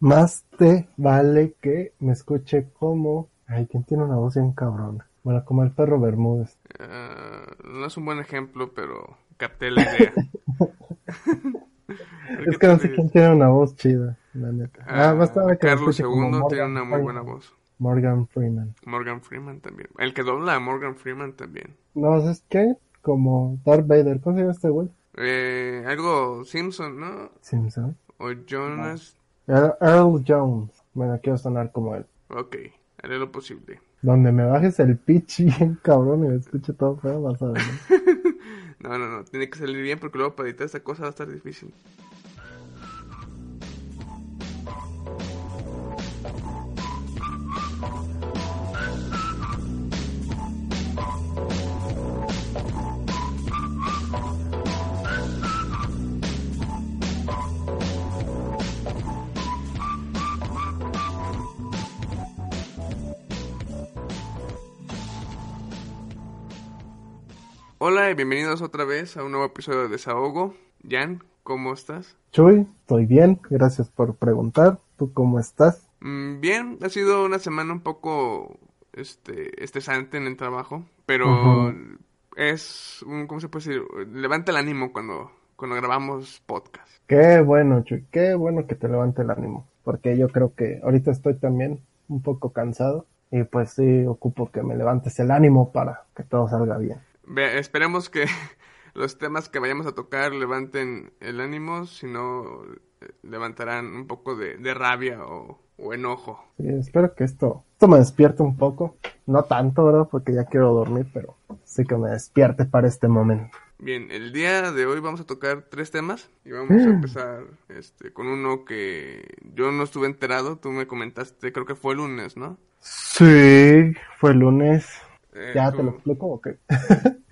Más te vale que me escuche como... Ay, ¿quién tiene una voz bien cabrona? Bueno, como el perro Bermúdez. Ah, no es un buen ejemplo, pero capté la idea. Es que no sé quién tiene una voz chida, la neta. Ah, Ah, bastaba que Carlos II tiene Morgan una muy Freeman. buena voz. Morgan Freeman. Morgan Freeman también. El que dobla a Morgan Freeman también. No, ¿sabes qué? Como Darth Vader. ¿Cómo se llama este güey? Eh, algo Simpson, ¿no? Simpson. O Jonas. Earl, Jones. Bueno, quiero sonar como él. Ok, haré lo posible. Donde me bajes el pitch bien cabrón y me escuche todo feo, vas a ver. ¿no? No, no, no. Tiene que salir bien porque luego para editar esta cosa va a estar difícil. Hola y bienvenidos otra vez a un nuevo episodio de Desahogo. Jan, ¿cómo estás? Chuy, estoy bien. Gracias por preguntar. ¿Tú cómo estás? Mm, Bien, ha sido una semana un poco este, estresante en el trabajo, pero es un, ¿cómo se puede decir? Levanta el ánimo cuando, cuando grabamos podcast. Qué bueno, Chuy. Qué bueno que te levante el ánimo. Porque yo creo que ahorita estoy también un poco cansado. Y pues sí, ocupo que me levantes el ánimo para que todo salga bien. Ve- esperemos que los temas que vayamos a tocar levanten el ánimo, si no eh, levantarán un poco de, de rabia o, o enojo. Sí, espero que esto, esto me despierte un poco. No tanto, ¿verdad? Porque ya quiero dormir, pero sí que me despierte para este momento. Bien, el día de hoy vamos a tocar tres temas y vamos a empezar este, con uno que yo no estuve enterado, tú me comentaste, creo que fue el lunes, ¿no? Sí, fue el lunes. Eh, ¿Ya te lo explico o qué?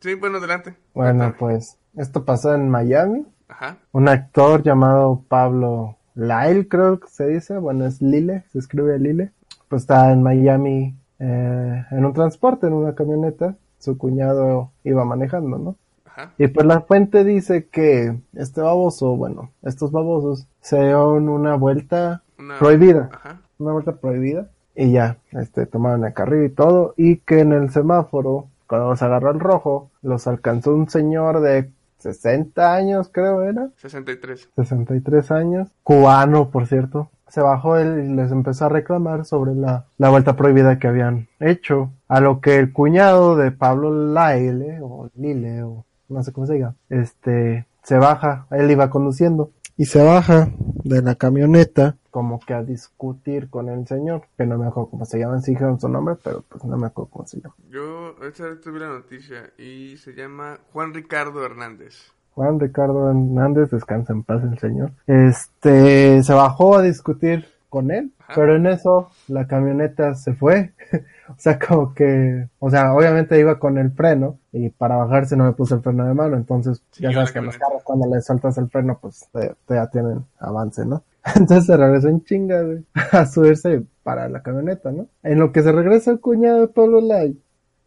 Sí, bueno, adelante. Bueno, Cuéntame. pues esto pasó en Miami. Ajá, Un actor llamado Pablo Lyle, creo que se dice. Bueno, es Lile, se escribe Lile. Pues está en Miami eh, en un transporte, en una camioneta. Su cuñado iba manejando, ¿no? ajá, Y pues la fuente dice que este baboso, bueno, estos babosos se dieron una vuelta una... prohibida. Ajá, una vuelta prohibida y ya, este, tomaron el carril y todo y que en el semáforo, cuando los agarró el rojo, los alcanzó un señor de 60 años, creo era, 63. 63 años, cubano, por cierto. Se bajó él y les empezó a reclamar sobre la, la vuelta prohibida que habían hecho, a lo que el cuñado de Pablo Lyle, o Lile, o no sé cómo se diga, este, se baja, él iba conduciendo, y se baja de la camioneta como que a discutir con el señor, que no me acuerdo cómo se llama, sí dijeron su nombre, pero pues no me acuerdo cómo se llama. Yo ahorita tuve la noticia y se llama Juan Ricardo Hernández. Juan Ricardo Hernández, descansa en paz el señor. Este, se bajó a discutir con él, Ajá. pero en eso la camioneta se fue. o sea, como que, o sea, obviamente iba con el freno y para bajarse no me puse el freno de mano, entonces ya sabes que los carros cuando le saltas el freno pues te, te ya tienen avance, ¿no? Entonces se regresó en chinga, güey, a subirse para la camioneta, ¿no? En lo que se regresa el cuñado de Pablo Light,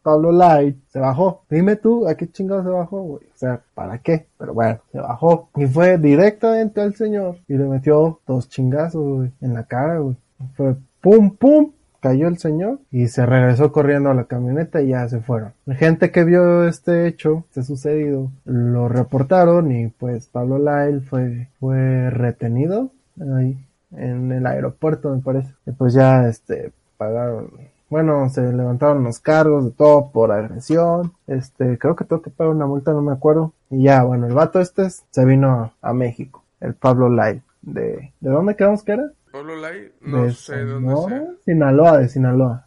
Pablo Light se bajó. Dime tú, ¿a qué chingado se bajó, güey? O sea, ¿para qué? Pero bueno, se bajó y fue directamente al señor y le metió dos chingazos, güey, en la cara, güey. Fue pum, pum, cayó el señor y se regresó corriendo a la camioneta y ya se fueron. Gente que vio este hecho, este sucedido, lo reportaron y pues Pablo Lyle fue, fue retenido ahí en el aeropuerto, me parece. Pues ya, este, pagaron bueno, se levantaron los cargos de todo por agresión. Este, creo que tengo que pagar una multa, no me acuerdo. Y ya, bueno, el vato este se vino a, a México. El Pablo Lai. ¿De, ¿De dónde quedamos que era? Lai, no de sé dónde Sonora? sea. Sinaloa, de Sinaloa.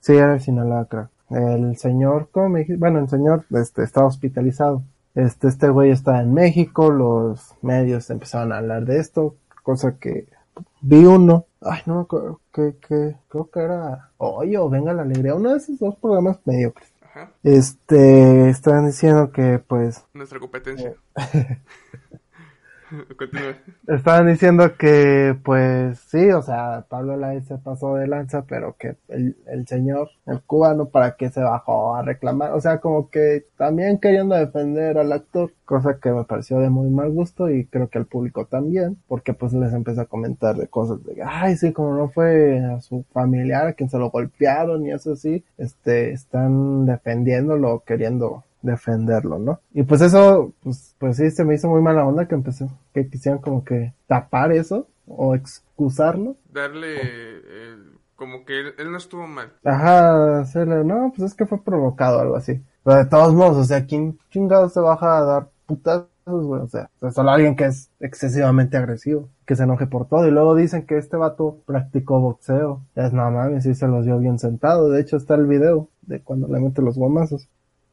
Sí, era de Sinaloa, creo. El señor, ¿cómo me dijiste? Bueno, el señor este, está hospitalizado. Este, este güey está en México, los medios empezaron a hablar de esto, cosa que vi uno, ay, no me acuerdo, que, que, creo que era Oye o Venga la Alegría, uno de esos dos programas mediocres. Ajá. Este, estaban diciendo que, pues, Nuestra competencia. Estaban diciendo que, pues, sí, o sea, Pablo Lai se pasó de lanza, pero que el, el señor, el cubano, para qué se bajó a reclamar, o sea, como que también queriendo defender al actor, cosa que me pareció de muy mal gusto y creo que al público también, porque pues les empezó a comentar de cosas de, ay, sí, como no fue a su familiar a quien se lo golpearon y eso sí, este, están defendiéndolo, queriendo defenderlo, ¿no? Y pues eso, pues, pues sí, se me hizo muy mala onda que empecé, que quisieran como que tapar eso o excusarlo. Darle eh, como que él, él no estuvo mal. Ajá, hacerle, no, pues es que fue provocado algo así. Pero de todos modos, o sea, ¿quién chingado se baja a dar putazos, güey? O sea, o sea, solo alguien que es excesivamente agresivo, que se enoje por todo. Y luego dicen que este vato practicó boxeo. Ya es no mames, sí se los dio bien sentado. De hecho, está el video de cuando le mete los guamazos.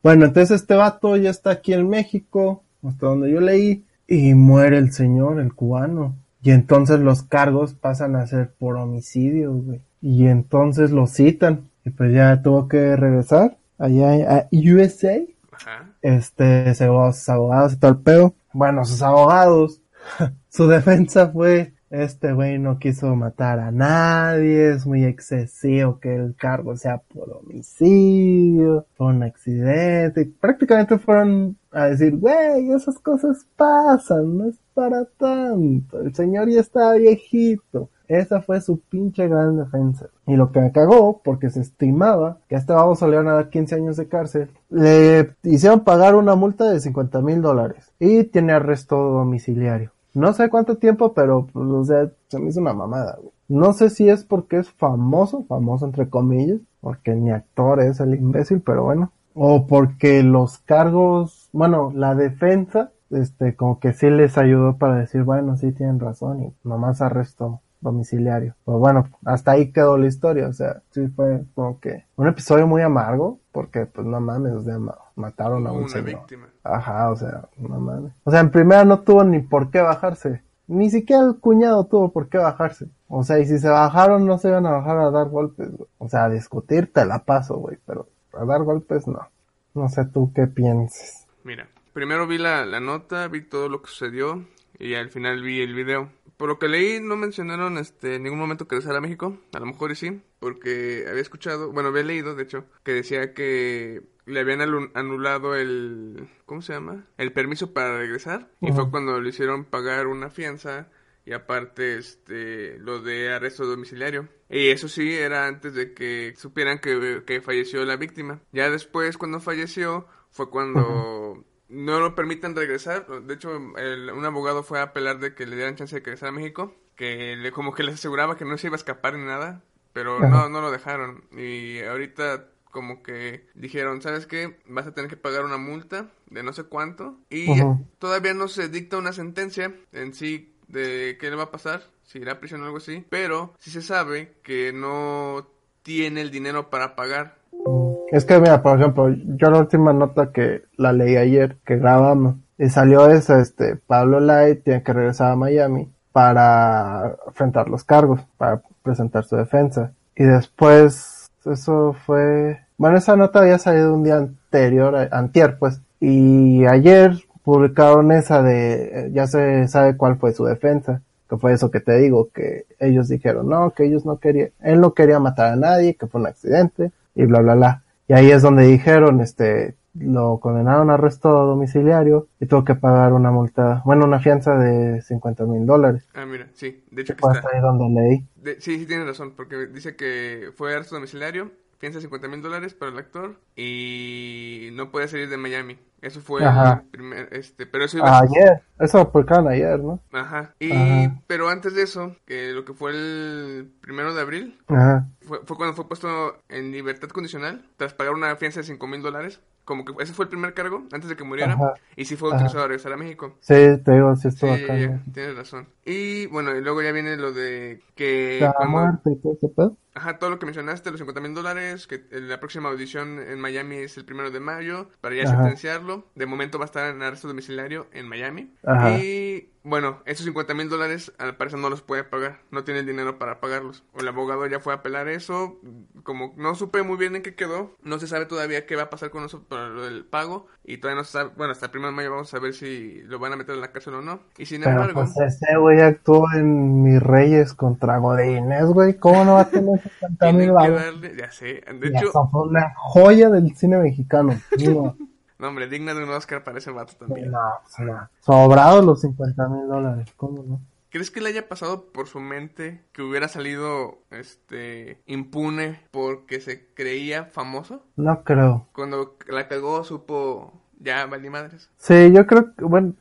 Bueno, entonces este vato ya está aquí en México, hasta donde yo leí, y muere el señor, el cubano. Y entonces los cargos pasan a ser por homicidio, güey. Y entonces lo citan. Y pues ya tuvo que regresar allá a USA. Ajá. Este, se sus abogados y todo el pedo. Bueno, sus abogados. Su defensa fue, este güey no quiso matar a nadie, es muy excesivo que el cargo sea por homicidio, fue un accidente. Prácticamente fueron a decir, güey, esas cosas pasan, no es para tanto. El señor ya está viejito. Esa fue su pinche gran defensa. Y lo que me cagó, porque se estimaba que a este baboso le iban a dar 15 años de cárcel, le hicieron pagar una multa de 50 mil dólares. Y tiene arresto domiciliario. No sé cuánto tiempo, pero, pues, o sea, se me hizo una mamada, güey. No sé si es porque es famoso, famoso entre comillas, porque ni actor es el imbécil, pero bueno. O porque los cargos, bueno, la defensa, este, como que sí les ayudó para decir, bueno, sí tienen razón y nomás arresto domiciliario. Pues bueno, hasta ahí quedó la historia, o sea, sí fue como que un episodio muy amargo, porque pues no mames, o sea, ma- mataron a un Una señor. víctima. Ajá, o sea, no mames. O sea, en primera no tuvo ni por qué bajarse. Ni siquiera el cuñado tuvo por qué bajarse. O sea, y si se bajaron, no se iban a bajar a dar golpes. O sea, a discutir te la paso, güey, pero a dar golpes no. No sé tú qué pienses. Mira, primero vi la, la nota, vi todo lo que sucedió y al final vi el video. Por lo que leí, no mencionaron este, en ningún momento que regresara a México. A lo mejor y sí, porque había escuchado, bueno, había leído, de hecho, que decía que le habían anulado el, ¿cómo se llama? El permiso para regresar. Y fue cuando le hicieron pagar una fianza y aparte este lo de arresto domiciliario. Y eso sí era antes de que supieran que, que falleció la víctima. Ya después cuando falleció fue cuando no lo permitan regresar. De hecho, el- un abogado fue a apelar de que le dieran chance de regresar a México, que le, como que les aseguraba que no se iba a escapar ni nada, pero Ajá. no, no lo dejaron. Y ahorita como que dijeron, ¿sabes qué? Vas a tener que pagar una multa de no sé cuánto. Y todavía no se dicta una sentencia en sí de qué le va a pasar, si irá a prisión o algo así, pero sí se sabe que no tiene el dinero para pagar. Es que, mira, por ejemplo, yo la última nota que la leí ayer, que grabamos, y salió esa, este, Pablo Light tiene que regresar a Miami para enfrentar los cargos, para presentar su defensa. Y después, eso fue, bueno, esa nota había salido un día anterior, antier, pues, y ayer publicaron esa de, eh, ya se sabe cuál fue su defensa, que fue eso que te digo, que ellos dijeron, no, que ellos no querían, él no quería matar a nadie, que fue un accidente, y bla, bla, bla. Y ahí es donde dijeron, este, lo condenaron a arresto domiciliario y tuvo que pagar una multa, bueno, una fianza de 50 mil dólares. Ah, mira, sí, de hecho Fue está. ahí donde leí. De- sí, sí tienes razón, porque dice que fue arresto domiciliario, fianza de 50 mil dólares para el actor y no puede salir de Miami. Eso fue Ajá. el primer, este, pero eso iba a Ayer, eso lo publicaron ayer, ¿no? Ajá. Y, Ajá. pero antes de eso, que lo que fue el primero de abril, Ajá. fue, fue cuando fue puesto en libertad condicional, tras pagar una fianza de 5 mil dólares. Como que ese fue el primer cargo, antes de que muriera. Ajá. Y sí fue autorizado a regresar a México. Sí, te digo, sí estuvo Sí, acá. ya, ¿no? tienes razón. Y bueno, y luego ya viene lo de que La muerte y todo ese pedo. Ajá, todo lo que mencionaste, los 50 mil dólares, que la próxima audición en Miami es el primero de mayo, para ya Ajá. sentenciarlo. De momento va a estar en arresto domiciliario en Miami. Ajá. Y bueno, esos 50 mil dólares al parecer no los puede pagar, no tiene el dinero para pagarlos. O el abogado ya fue a apelar eso, como no supe muy bien en qué quedó, no se sabe todavía qué va a pasar con eso para lo del pago. Y todavía no se sabe, bueno, hasta el primero de mayo vamos a ver si lo van a meter en la cárcel o no. Y sin Pero embargo... pues ese güey actuó en Mis Reyes contra Godines, güey. ¿Cómo no va a tener 50 Tienen mil que darle, ya sé, de hecho, fue una joya del cine mexicano. No hombre, digna de un Oscar para ese vato también. no, no. Sobrado los 50 mil dólares. ¿Cómo no? ¿Crees que le haya pasado por su mente que hubiera salido este impune porque se creía famoso? No creo. Cuando la cagó supo ya valí madres. Sí, yo creo que, bueno,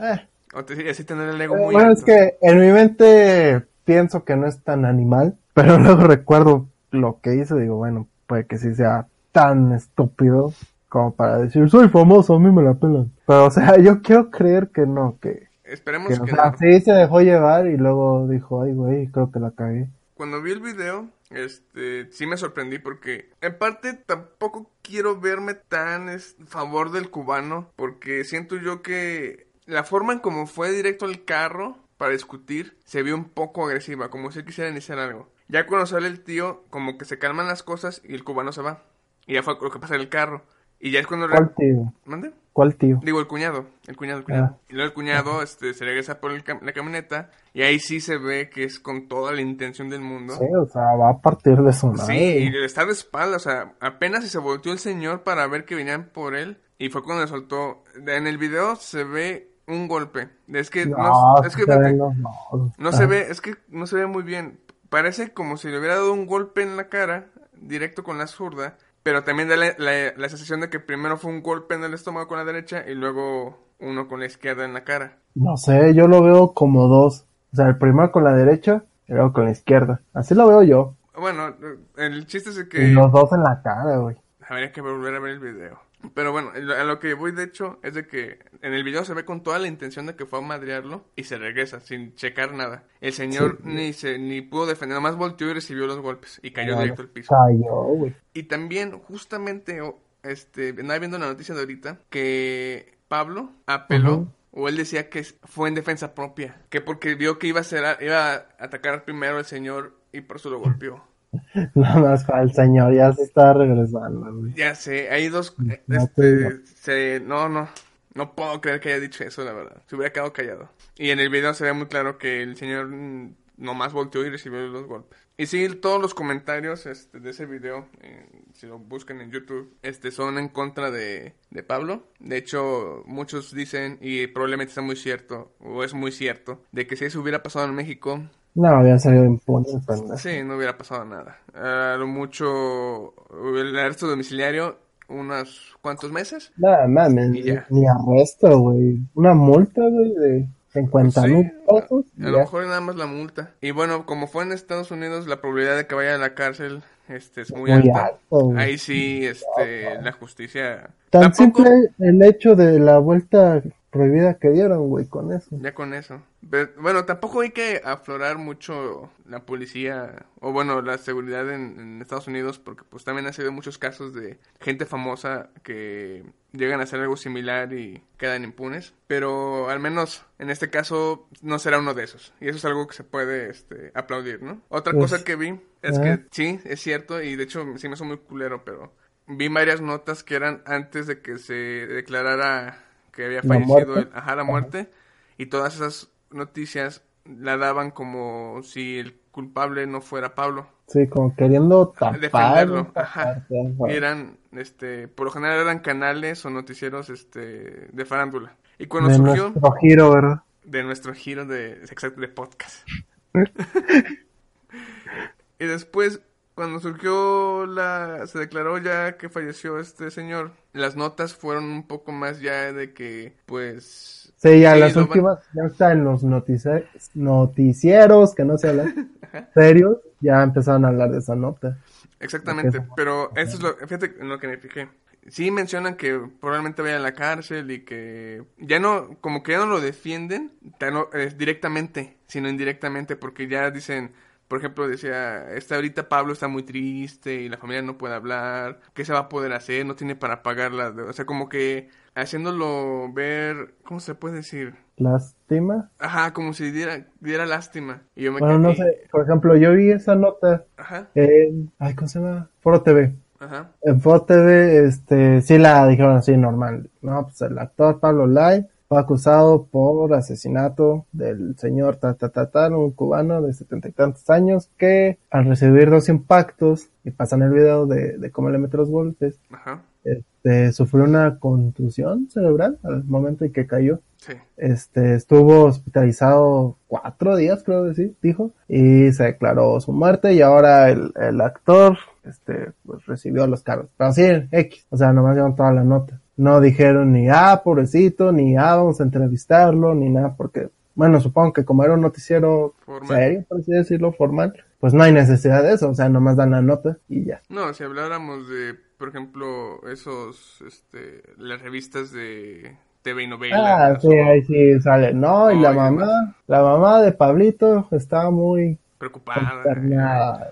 eh, O te, así tener el ego muy bueno, alto. es que en mi mente pienso que no es tan animal, pero luego recuerdo lo que hizo, digo, bueno, puede que sí sea tan estúpido como para decir, soy famoso, a mí me la pelan. Pero, o sea, yo quiero creer que no, que, Esperemos que que, o sea, no. sí se dejó llevar y luego dijo, ay, güey, creo que la cagué. Cuando vi el video, este, sí me sorprendí porque en parte tampoco quiero verme tan es, favor del cubano porque siento yo que la forma en como fue directo al carro para discutir se vio un poco agresiva, como si quisiera iniciar algo. Ya cuando sale el tío, como que se calman las cosas y el cubano se va. Y ya fue lo que pasa en el carro. Y ya es cuando... ¿Cuál tío? ¿Mande? ¿Cuál tío? Digo, el cuñado, el cuñado, el cuñado. Ah. Y luego el cuñado este, se regresa por el cam- la camioneta y ahí sí se ve que es con toda la intención del mundo. Sí, o sea, va a partir de su. Sí, y está de espalda, o sea, apenas se volteó el señor para ver que venían por él y fue cuando le soltó. En el video se ve un golpe. Es que no, No, es que se ven fíjate, los- no, no se ve, es que no se ve muy bien. Parece como si le hubiera dado un golpe en la cara, directo con la zurda, pero también da la, la- la sensación de que primero fue un golpe en el estómago con la derecha y luego uno con la izquierda en la cara. No sé, yo lo veo como dos. O sea, el primero con la derecha y luego con la izquierda. Así lo veo yo. Bueno, el chiste es que... Y los dos en la cara, güey. Habría que volver a ver el video. Pero bueno, a lo que voy de hecho es de que en el video se ve con toda la intención de que fue a madrearlo y se regresa sin checar nada. El señor Sí. ni se ni pudo defender, nomás volteó y recibió los golpes y cayó Claro. directo al piso. Cayó, güey. Y también justamente este andaba viendo la noticia de ahorita que Pablo apeló o él decía que fue en defensa propia, que porque vio que iba a ser iba a atacar primero al señor y por eso lo golpeó. Nada más para el señor, ya se está regresando, güey. Ya sé, hay dos... eh. Este, se, no, no, no puedo creer que haya dicho eso, la verdad. Se hubiera quedado callado. Y en el video se ve muy claro que el señor mm, nomás volteó y recibió los golpes. Y sí, todos los comentarios este, de ese video, eh, si lo buscan en YouTube, este, son en contra de, de Pablo. De hecho, muchos dicen, y probablemente está muy cierto, o es muy cierto, de que si eso hubiera pasado en México, No, había salido impune el pendejo. Sí, no hubiera pasado nada. A lo mucho el arresto domiciliario, unos cuantos meses. Nada mames, ya. ni arresto, güey. Una multa, güey, de 50 Sí, mil pesos. y a, a lo mejor nada más la multa. Y bueno, como fue en Estados Unidos, la probabilidad de que vaya a la cárcel este, es muy, Muy alta. alto. Ahí sí, este, la justicia... Tan Tampoco- simple el hecho de la vuelta prohibida que dieron, güey, con eso. Ya con eso. Bueno, tampoco hay que aflorar mucho la policía o bueno, la seguridad en, en Estados Unidos porque pues también ha sido muchos casos de gente famosa que llegan a hacer algo similar y quedan impunes. Pero al menos en este caso no será uno de esos. Y eso es algo que se puede este, aplaudir, ¿no? Otra Pues, cosa que vi es que sí, es cierto y de hecho sí me hizo muy culero, pero vi varias notas que eran antes de que se declarara que había La fallecido muerte. el- ajá, la muerte y todas esas noticias la daban como si el culpable no fuera Pablo. Sí, como queriendo tapar. Defenderlo, tapar, ajá. eran, este, por lo general eran canales o noticieros, este, de farándula. Y cuando de surgió nuestro giro, ¿verdad? de nuestro giro de, exacto, de podcast. y después, cuando surgió la, se declaró ya que falleció este señor, las notas fueron un poco más ya de que, pues, Sí, ya Sí, las van- últimas, ya está en los notici- noticieros, que no se hablan serios, ya empezaron a hablar de esa nota. Exactamente, pero eso es lo, fíjate en lo que me fijé. Sí mencionan que probablemente vaya a la cárcel y que ya no, como que ya no lo defienden tan- eh, directamente, sino indirectamente, porque ya dicen, por ejemplo, decía, está ahorita Pablo está muy triste y la familia no puede hablar, ¿qué se va a poder hacer? No tiene para pagarla, o sea, como que haciéndolo ver, ¿cómo se puede decir? Lástima. Ajá, como si diera, diera lástima. Y yo me Bueno, no sé, por ejemplo, yo vi esa nota Ajá, en, ay, ¿cómo se llama? Foro TV. ajá, En Foro TV, este, sí la dijeron así normal. No, pues el actor Pablo Lai fue acusado por asesinato del señor ta, ta, ta, ta, un cubano de setenta y tantos años que al recibir dos impactos y pasan el video de, de cómo le mete los golpes, ajá, este, sufrió una contusión cerebral al momento en que cayó. sí. Este, estuvo hospitalizado cuatro días, creo decir, dijo, y se declaró su muerte y ahora el, el actor, este, pues recibió los cargos. Pero sí, X, o sea, nomás dieron toda la nota. No dijeron ni, ah, pobrecito, ni, ah, vamos a entrevistarlo, ni nada, porque, bueno, supongo que como era un noticiero Formal. serio, por así decirlo, formal, pues no hay necesidad de eso, o sea, nomás dan la nota y ya. No, si habláramos de, por ejemplo, esos, este, las revistas de TV y novelas. Ah, sí, ahí sí sale. No, y la mamá, la mamá de Pablito estaba muy preocupada.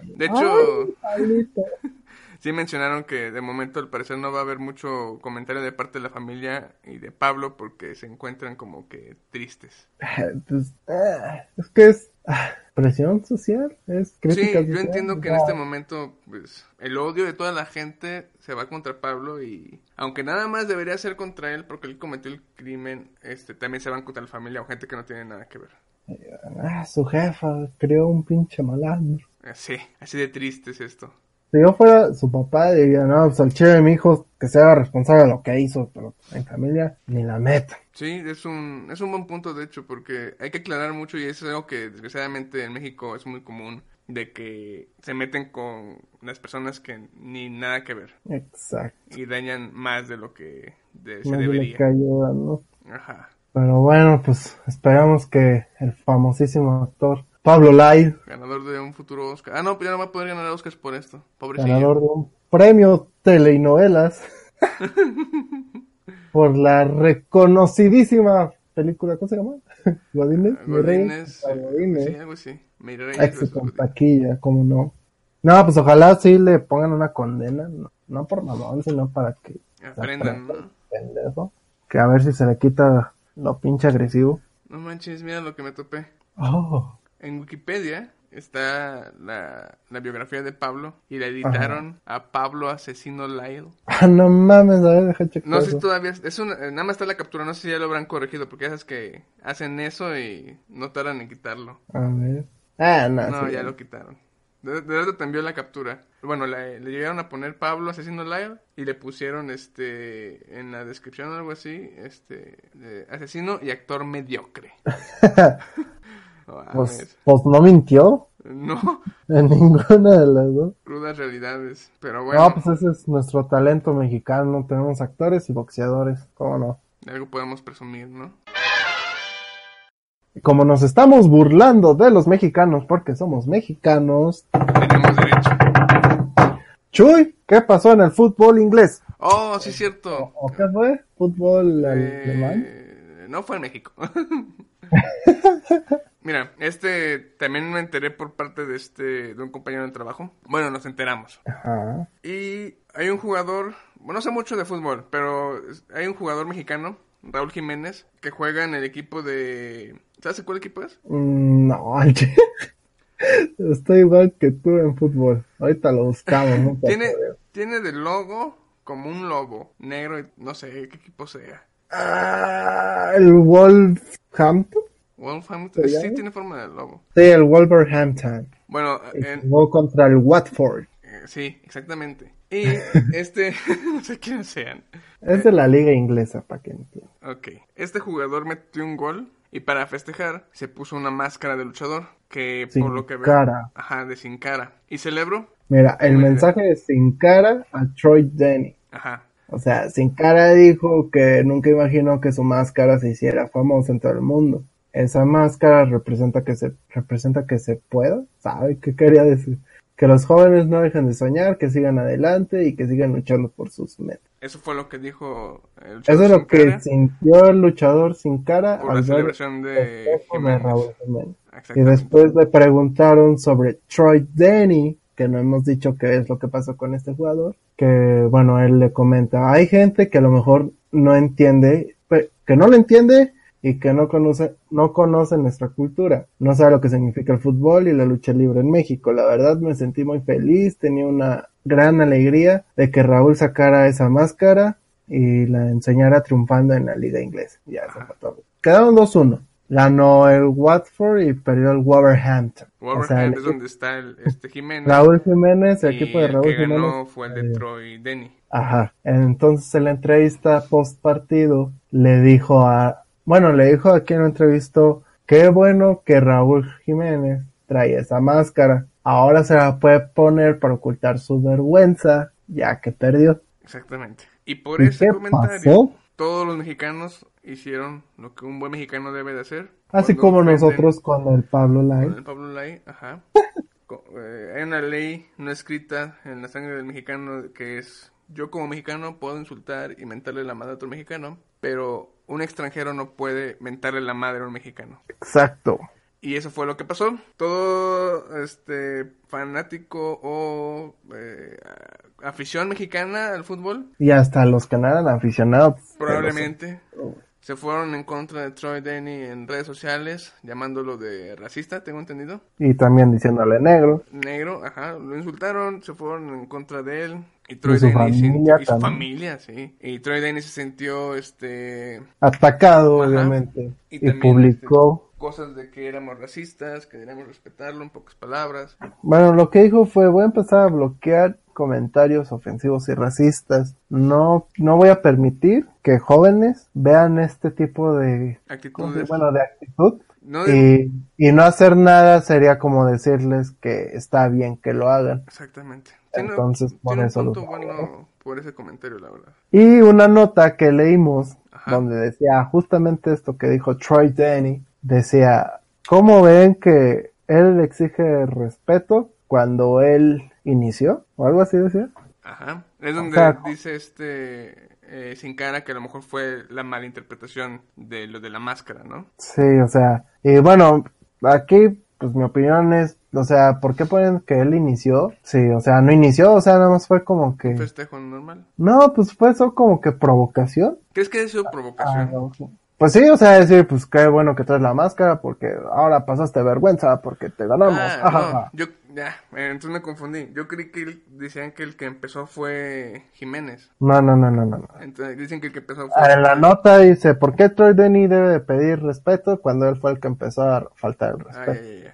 De hecho, Ay. Sí mencionaron que de momento al parecer no va a haber mucho comentario de parte de la familia y de Pablo porque se encuentran como que tristes. Pues, ah, es que es ah, presión social, es Sí, crítica yo social, entiendo que en este momento, pues, el odio de toda la gente se va contra Pablo y, aunque nada más debería ser contra él porque él cometió el crimen, este, también se van contra la familia o gente que no tiene nada que ver. ah, su jefa creó un pinche malandro. Así, así de triste es esto. Si yo fuera su papá, diría, no, pues al chile de mi hijo que sea responsable de lo que hizo, pero en familia ni la meta. Sí, es un, es un buen punto de hecho porque hay que aclarar mucho y eso es algo que desgraciadamente en México es muy común de que se meten con las personas que ni nada que ver Exacto. y dañan más de lo que de- se debería. que ayudan, ¿no? Ajá. Pero bueno, pues esperamos que el famosísimo actor Pablo Lai, Ganador de un futuro Oscar. Ah, no, pues ya no va a poder ganar Oscars por esto. Pobrecillo. ganador de un premio telenovelas por la reconocidísima película, ¿cómo se llama? Godínez. Godínez, a Godínez. Sí, algo así. En Godínez. taquilla, cómo no. No, pues ojalá sí le pongan una condena, no, no por mamón, sino para que Aprendan, aprenda ¿no? pendejo. Que a ver si se le quita lo pinche agresivo. No manches, mira lo que me topé. Oh, En Wikipedia está la, la biografía de Pablo y la editaron a Pablo Asesino Lyle. ah, no mames, a ver, deja checar No sé si todavía es una, eh, nada más está la captura, no sé si ya lo habrán corregido porque ya sabes que hacen eso y no tardan en quitarlo. A ver. Ah, no, No, sí, ya lo quitaron. De, de verdad te envió la captura. Bueno, le, le llegaron a poner Pablo Asesino Lyle y le pusieron este en la descripción o algo así, este de asesino y actor mediocre. Pues, pues no mintió No, en ninguna de las dos. crudas realidades. Pero bueno, No, pues ese es nuestro talento mexicano. Tenemos actores y boxeadores. ¿Cómo no? de algo podemos presumir, ¿no? Como nos estamos burlando de los mexicanos porque somos mexicanos. Tenemos derecho. Chuy, ¿qué pasó en el fútbol inglés? Oh, sí es cierto. ¿O qué fue? ¿Fútbol alemán? Eh, no fue en México. Mira, este también me enteré por parte de este de un compañero de trabajo. Bueno, nos enteramos. Ajá. Y hay un jugador, bueno, no sé mucho de fútbol, pero hay un jugador mexicano, Raúl Jiménez, que juega en el equipo de ¿Sabes cuál equipo es? Mm, No. Estoy igual que tú en fútbol. Ahorita lo buscamos, ¿no? Tiene tiene de logo como un lobo negro y no sé qué equipo sea. Ah, el Wolverhampton. Wolverhampton, ¿Se sí tiene forma de lobo. Sí, el Wolverhampton. Bueno, en, Jugó contra el Watford. Eh, Sí, exactamente. Y este, no sé quiénes sean. Es de la liga inglesa, para que entiendan. Ok, este jugador metió un gol y para festejar se puso una máscara de luchador que Sin por lo que veo, cara. ajá, de sin cara. Y celebró, Mira, el mensaje es sin cara a Troy Denny. ajá, O sea, sin cara dijo que nunca imaginó que su máscara se hiciera famosa en todo el mundo. Esa máscara representa que se, representa que se pueda, ¿sabe qué quería decir? Que los jóvenes no dejen de soñar, que sigan adelante y que sigan luchando por sus metas. Eso fue lo que dijo el Eso es lo que Cara sintió el luchador sin cara por la al ver celebración el de. Raúl Jiménez. Y después le preguntaron sobre Troy Denny, que no hemos dicho qué es lo que pasó con este jugador, que bueno, él le comenta, hay gente que a lo mejor no entiende, que no lo entiende y que no conoce, no conoce nuestra cultura, no sabe lo que significa el fútbol y la lucha libre en México. La verdad me sentí muy feliz, tenía una gran alegría de que Raúl sacara esa máscara y la enseñara triunfando en la liga inglesa. Ya, todo. Quedaron 2-1. Ganó el Watford y perdió el Wolverhampton. O sea, el Wolverhampton es donde está el, este Jiménez. Raúl Jiménez, el equipo de el Raúl que Jiménez. ganó fue el de eh, Troy Denny. Ajá. Entonces en la entrevista post partido le dijo a, bueno, le dijo a quien lo entrevistó, qué bueno que Raúl Jiménez trae esa máscara. Ahora se la puede poner para ocultar su vergüenza, ya que perdió. Exactamente. Y por ¿Y ese qué comentario, pasó? Todos los mexicanos hicieron lo que un buen mexicano debe de hacer. Así como nosotros con el Pablo con Lai. el Pablo Lai, ajá. Eh, hay una ley no escrita en la sangre del mexicano que es yo como mexicano puedo insultar y mentarle la madre a otro mexicano, pero un extranjero no puede mentarle la madre a un mexicano. Exacto. Y eso fue lo que pasó. Todo este fanático o eh, afición mexicana al fútbol Y hasta los que no eran aficionados. probablemente se fueron en contra de Troy Denny en redes sociales, llamándolo de racista, tengo entendido. Y también diciéndole negro. Negro, ajá, lo insultaron, se fueron en contra de él. Y Troy Y su Denny familia y su familia, sí. Y Troy Denny se sintió, este, Atacado, Ajá. obviamente. Y Y, también, publicó. cosas de que éramos racistas, que debíamos respetarlo, en pocas palabras. Bueno, lo que dijo fue, voy a empezar a bloquear comentarios ofensivos y racistas. No, no voy a permitir que jóvenes vean este tipo de, ¿cómo se- Actitudes. bueno, de actitud. no de- Y, y no hacer nada sería como decirles que está bien que lo hagan. Exactamente. Tiene- Entonces, por tiene un eso punto bueno por ese comentario, la verdad. Y una nota que leímos Ajá. donde decía justamente esto que dijo Troy Denny, decía, ¿cómo ven que él exige respeto cuando él inició? O algo así decía. Ajá. Es donde sea, dice este eh, sin cara que a lo mejor fue la mala interpretación de lo de la máscara, ¿no? Sí, o sea, y bueno, aquí pues mi opinión es, o sea, ¿por qué ponen que él inició? Sí, o sea, no inició, o sea, nada más fue como que... Festejo normal. No, pues fue eso como que provocación. ¿Crees que es su Ah, provocación? no. Pues sí, o sea, decir, pues qué bueno que traes la máscara porque ahora pasaste vergüenza porque te ganamos. Ah, no, yo, ya, eh, entonces me confundí. Yo creí que el- decían que el que empezó fue Jiménez. No, no, no, no, no. no. Entonces dicen que el que empezó Ah, fue... En la nota dice, ¿por qué Troy Denny debe de pedir respeto cuando él fue el que empezó a faltar el Ay, respeto? ay, ay.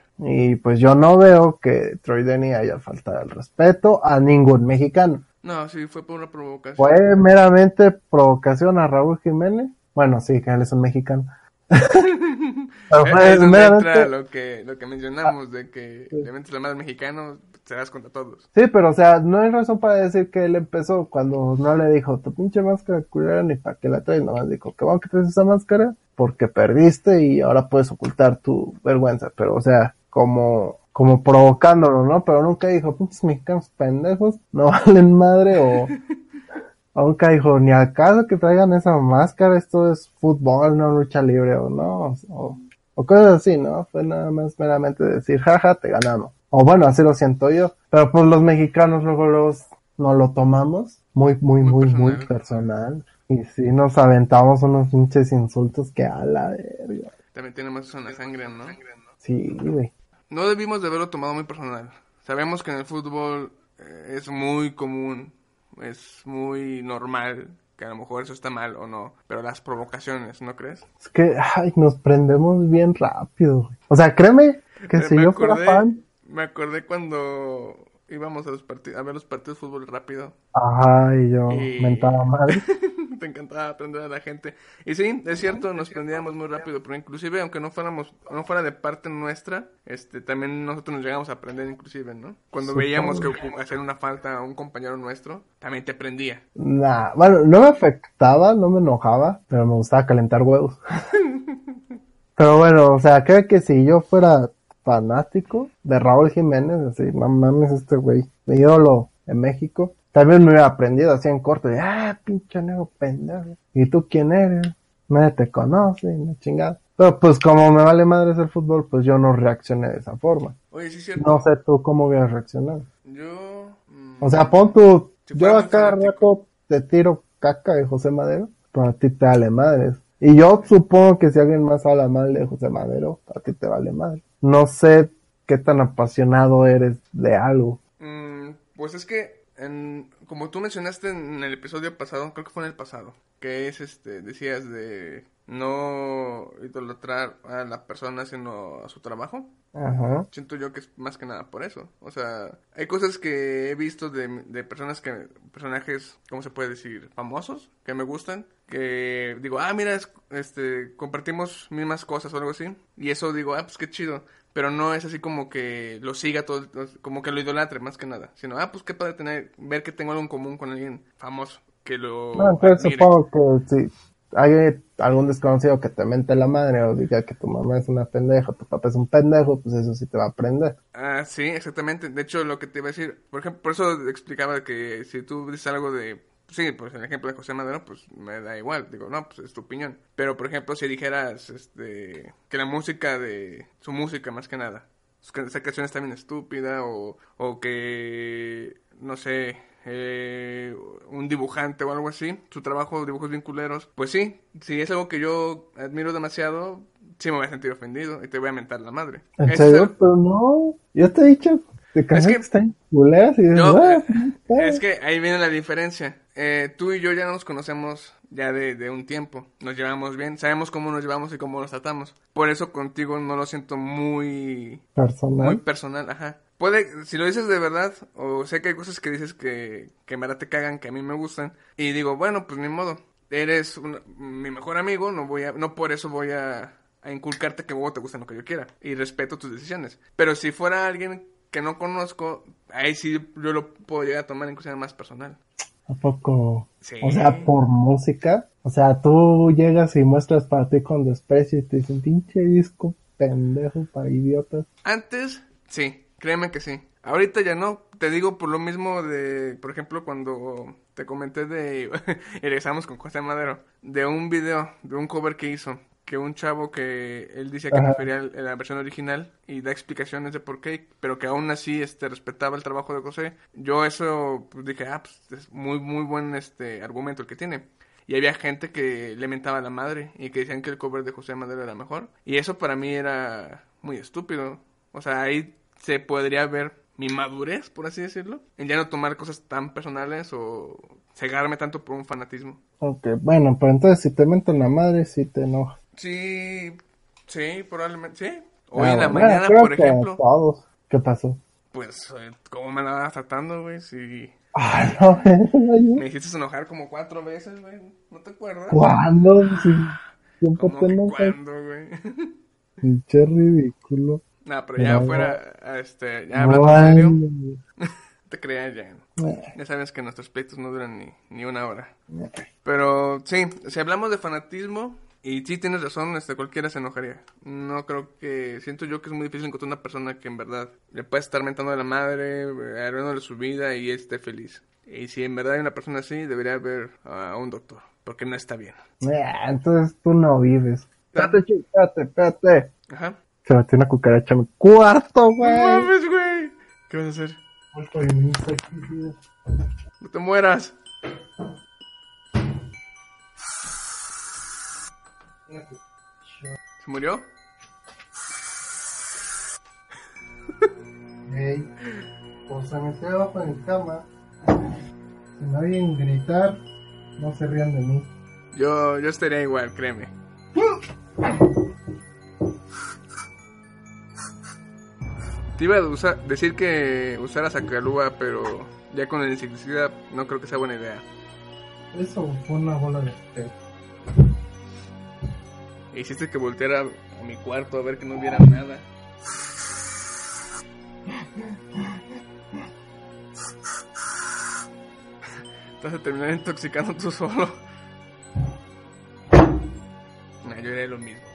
Y pues yo no veo que Troy Denny haya faltado el respeto a ningún mexicano. No, sí, fue por una provocación. Fue meramente provocación a Raúl Jiménez. Bueno, sí, que él es un mexicano. Eh, fue ahí es donde meramente- entra lo que, lo que mencionamos de que le metes la madre al mexicano, das contra todos. Sí, pero o sea, no hay razón para decir que él empezó cuando no le dijo tu pinche máscara culera ni para qué la traes, nomás dijo que bueno que traes esa máscara porque perdiste y ahora puedes ocultar tu vergüenza, pero o sea, como como provocándolo, ¿no? Pero nunca dijo, pinches mexicanos pendejos, no valen madre o nunca dijo, ni al caso que traigan esa máscara, esto es fútbol, no lucha libre o no, o, o cosas así, ¿no? Fue nada más meramente decir, jaja, te ganamos. O bueno, así lo siento yo. Pero pues los mexicanos luego los, no lo tomamos muy, muy, Muy muy, personal. Y sí nos aventamos unos pinches insultos que a la verga. También tenemos eso en la sangre, ¿no? Sí, güey. No debimos de haberlo tomado muy personal. Sabemos que en el fútbol eh, es muy común, es muy normal, que a lo mejor eso está mal o no, pero las provocaciones, ¿no crees? Es que, ay, nos prendemos bien rápido. O sea, créeme que si yo fuera fan, me acordé cuando íbamos a, los partidos, a ver los partidos de fútbol rápido. ajá, y yo Y- mentaba mal. Te encantaba aprender a la gente. Y sí, es cierto, nos prendíamos muy rápido, pero inclusive aunque no fuéramos, no fuera de parte nuestra, este, también nosotros nos llegamos a aprender inclusive, ¿no? Cuando veíamos que hacer una falta a un compañero nuestro, también te aprendía. Nah, bueno, no me afectaba, no me enojaba, pero me gustaba calentar huevos. pero bueno, o sea, creo que si yo fuera fanático de Raúl Jiménez, así, no mames, este güey, mi ídolo en México, también me hubiera aprendido así en corto, de, ah, pinche negro pendejo. ¿Y tú quién eres? Nadie te conoce, una chingada. Pero pues como me vale madres el fútbol, pues yo no reaccioné de esa forma. Oye, sí cierto. No sé tú cómo hubieras reaccionado. Yo... mm, O sea, pon tu, Si yo rato te tiro caca de José Madero, pero a ti te vale madres. Y yo supongo que si alguien más habla mal de José Madero, a ti te vale madre. No sé qué tan apasionado eres de algo. Mm, pues es que, en- como tú mencionaste en el episodio pasado, creo que fue en el pasado, que es, este, decías de no idolatrar a la persona sino a su trabajo. Ajá. Siento yo que es más que nada por eso. O sea, hay cosas que he visto de, de personas que, personajes, ¿cómo se puede decir? Famosos, que me gustan, que digo, ah, mira, es- este, compartimos mismas cosas o algo así. Y eso digo, ah, pues qué chido. Pero no es así como que lo siga todo, como que lo idolatre más que nada. Sino, ah, pues qué padre tener, ver que tengo algo en común con alguien famoso, que lo No, entonces admire. supongo que si hay algún desconocido que te mente la madre o diga que tu mamá es una pendeja, tu papá es un pendejo, pues eso sí te va a aprender. Ah, sí, exactamente. De hecho, lo que te iba a decir, por ejemplo, por eso explicaba que si tú dices algo de, sí, pues el ejemplo de José Madero, pues me da igual. Digo, no, pues es tu opinión. Pero, por ejemplo, si dijeras, este, que la música de, su música más que nada, esa canción está bien estúpida o, o que, no sé, eh, un dibujante o algo así, su trabajo, dibujos bien culeros, pues sí, si es algo que yo admiro demasiado, sí me voy a sentir ofendido y te voy a mentar la madre. ¿En serio? Pero no, yo te he dicho de canciones que- están culeras y dices, No, "Ah, eh, es que ahí viene la diferencia. Eh, tú y yo ya nos conocemos ya de, de un tiempo. Nos llevamos bien, sabemos cómo nos llevamos y cómo nos tratamos. Por eso contigo no lo siento muy, personal. muy personal, ajá. Puede, si lo dices de verdad, o sé que hay cosas que dices que, que en verdad te cagan, que a mí me gustan, y digo, bueno, pues ni modo, eres un- mi mejor amigo, no voy a, no por eso voy a, a inculcarte que vos te gusta lo que yo quiera, y respeto tus decisiones. Pero si fuera alguien que no conozco, ahí sí yo lo puedo llegar a tomar en cuestión más personal. ¿A poco? Sí. O sea, por música. O sea, tú llegas y muestras para ti con desprecio y te dicen, pinche disco pendejo para idiotas. Antes, sí, créeme que sí. Ahorita ya no. Te digo por lo mismo de, por ejemplo, cuando te comenté de, regresamos con José Madero, de un video, de un cover que hizo, que un chavo que él decía que prefería la versión original y da explicaciones de por qué, pero que aún así este respetaba el trabajo de José. Yo eso pues, dije, ah, pues es muy muy buen este argumento el que tiene. Y había gente que le mentaba a la madre y que decían que el cover de José Madero era mejor. Y eso para mí era muy estúpido. O sea, ahí se podría ver mi madurez, por así decirlo, en ya no tomar cosas tan personales o cegarme tanto por un fanatismo. Ok, bueno, pero entonces si te meten la madre, sí te enoja. Sí, sí, probablemente, sí. Hoy Ah, en la bueno, mañana, creo por que ejemplo, todos. ¿Qué pasó? pues, eh, ¿cómo me la vas tratando, güey? Si Ah, no, me hiciste enojar como cuatro veces, güey, ¿no te acuerdas? ¿Cuándo? Sí, siempre ¿Cómo te enojas. cuándo, güey? Pinche ridículo. No, pero ya No. fuera, este, ya hablando en serio, te creas ya. Ya sabes que nuestros pleitos no duran ni, ni una hora. Pero sí, si hablamos de fanatismo, y sí tienes razón, este, cualquiera se enojaría. No creo que, siento yo que es muy difícil encontrar una persona que en verdad le pueda estar mentando a la madre, eh, arruinándole su vida y esté feliz. Y si en verdad hay una persona así, debería ver a un doctor, porque no está bien. Ah, Entonces tú no vives. Espérate, chico, espérate, espérate. Ajá. Se metió una cucaracha en mi cuarto, ¡No güey. mames, güey! ¿Qué vas a hacer? ¡No te mueras! ¿Se murió? Ey, pues se metió debajo de mi cama. Si me oyen gritar, no se rían de mí. Yo, yo estaría igual, créeme. Te iba a usar- decir que usaras Acalúa, pero ya con el insecticida no creo que sea buena idea. Eso fue una bola de pez. Hiciste que volteara a mi cuarto a ver que no hubiera nada. Vas a terminar intoxicando tú solo. Nah, yo haré lo mismo.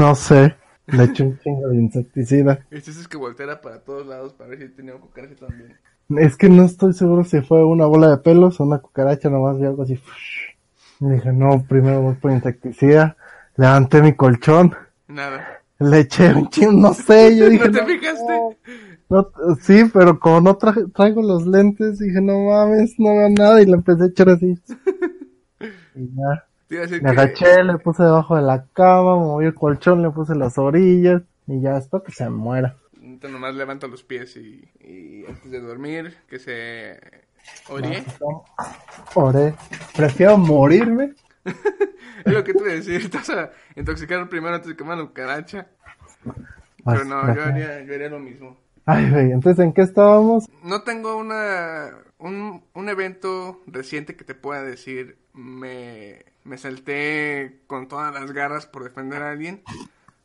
No sé. Le eché un chingo de insecticida. Hiciste que volteara para todos lados para ver si tenía un cucaracha también. Es que no estoy seguro si fue una bola de pelos o una cucaracha, nomás vi algo así. Y dije, no, primero voy por insecticida. Levanté mi colchón. Nada. Le eché un chingo, no sé, yo dije. ¿No te fijaste? no, sí, pero como no traje- traigo los lentes, dije, no mames, no veo nada. Y le empecé a echar así. Y ya. Me agaché, le puse debajo de la cama, moví el colchón, le puse las orillas. Y ya, espero que se muera. Te nomás levanta los pies y, y antes de dormir, que se orine. Oré. Prefiero morirme. Es lo que te iba a decir, vas a intoxicar primero antes de quemar la cucaracha. Pero no, yo haría, yo haría lo mismo. Ay, güey, entonces, ¿en qué estábamos? No tengo una un, un evento reciente que te pueda decir me, me salté con todas las garras por defender a alguien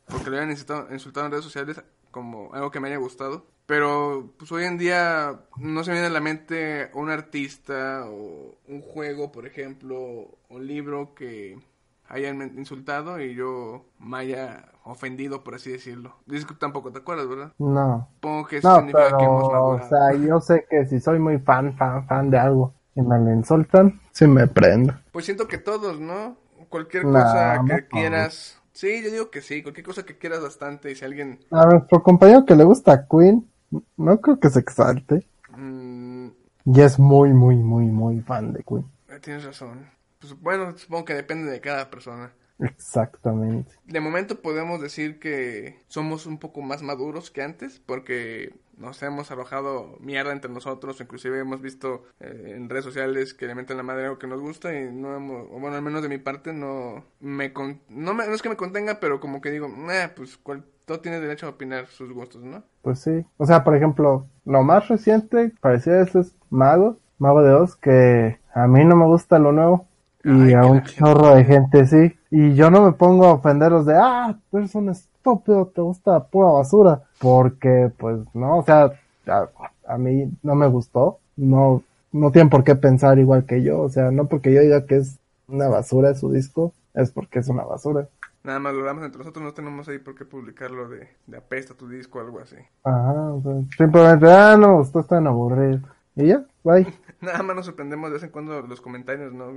porque lo habían insultado, en redes sociales como algo que me haya gustado. Pero pues hoy en día no se me viene a la mente un artista o un juego, por ejemplo, o un libro que hayan insultado y yo me haya ofendido, por así decirlo. Dices que tampoco te acuerdas, ¿verdad? No. Supongo que eso No, significa pero, que hemos o sea, yo sé que si soy muy fan, fan, fan de algo y me lo insultan, sí me prendo. Pues siento que todos, ¿no? Cualquier No, cosa no que todos. quieras. Sí, yo digo que sí, cualquier cosa que quieras bastante y si alguien... A nuestro compañero que le gusta Queen, no creo que se exalte. mm, Y es muy, muy, muy, muy fan de Queen. eh, tienes razón. Pues bueno, supongo que depende de cada persona. Exactamente. De momento podemos decir que somos un poco más maduros que antes porque nos hemos arrojado mierda entre nosotros, inclusive hemos visto eh, en redes sociales que le meten la madre algo que nos gusta y no hemos, o bueno, al menos de mi parte no me con- no, me- no es que me contenga, pero como que digo, "Nah, pues cual- todo tiene derecho a opinar sus gustos, ¿no? Pues sí. O sea, por ejemplo, lo más reciente, parecía eso es Mago, Mago de Oz, que a mí no me gusta lo nuevo. Y Ay, a un chorro de gente sí. Y yo no me pongo a ofenderlos de, ah, tú eres un estúpido, te gusta pura basura. Porque, pues, no, o sea, a, a mí no me gustó. No, no tienen por qué pensar igual que yo. O sea, no porque yo diga que es una basura su disco, es porque es una basura. Nada más lo hablamos entre nosotros, no tenemos ahí por qué publicarlo de, de apesta tu disco o algo así. Ajá, o sea, simplemente, ah, no, gustó, están aburrido. Y ya, bye. Nada más nos sorprendemos de vez en cuando los comentarios, ¿no?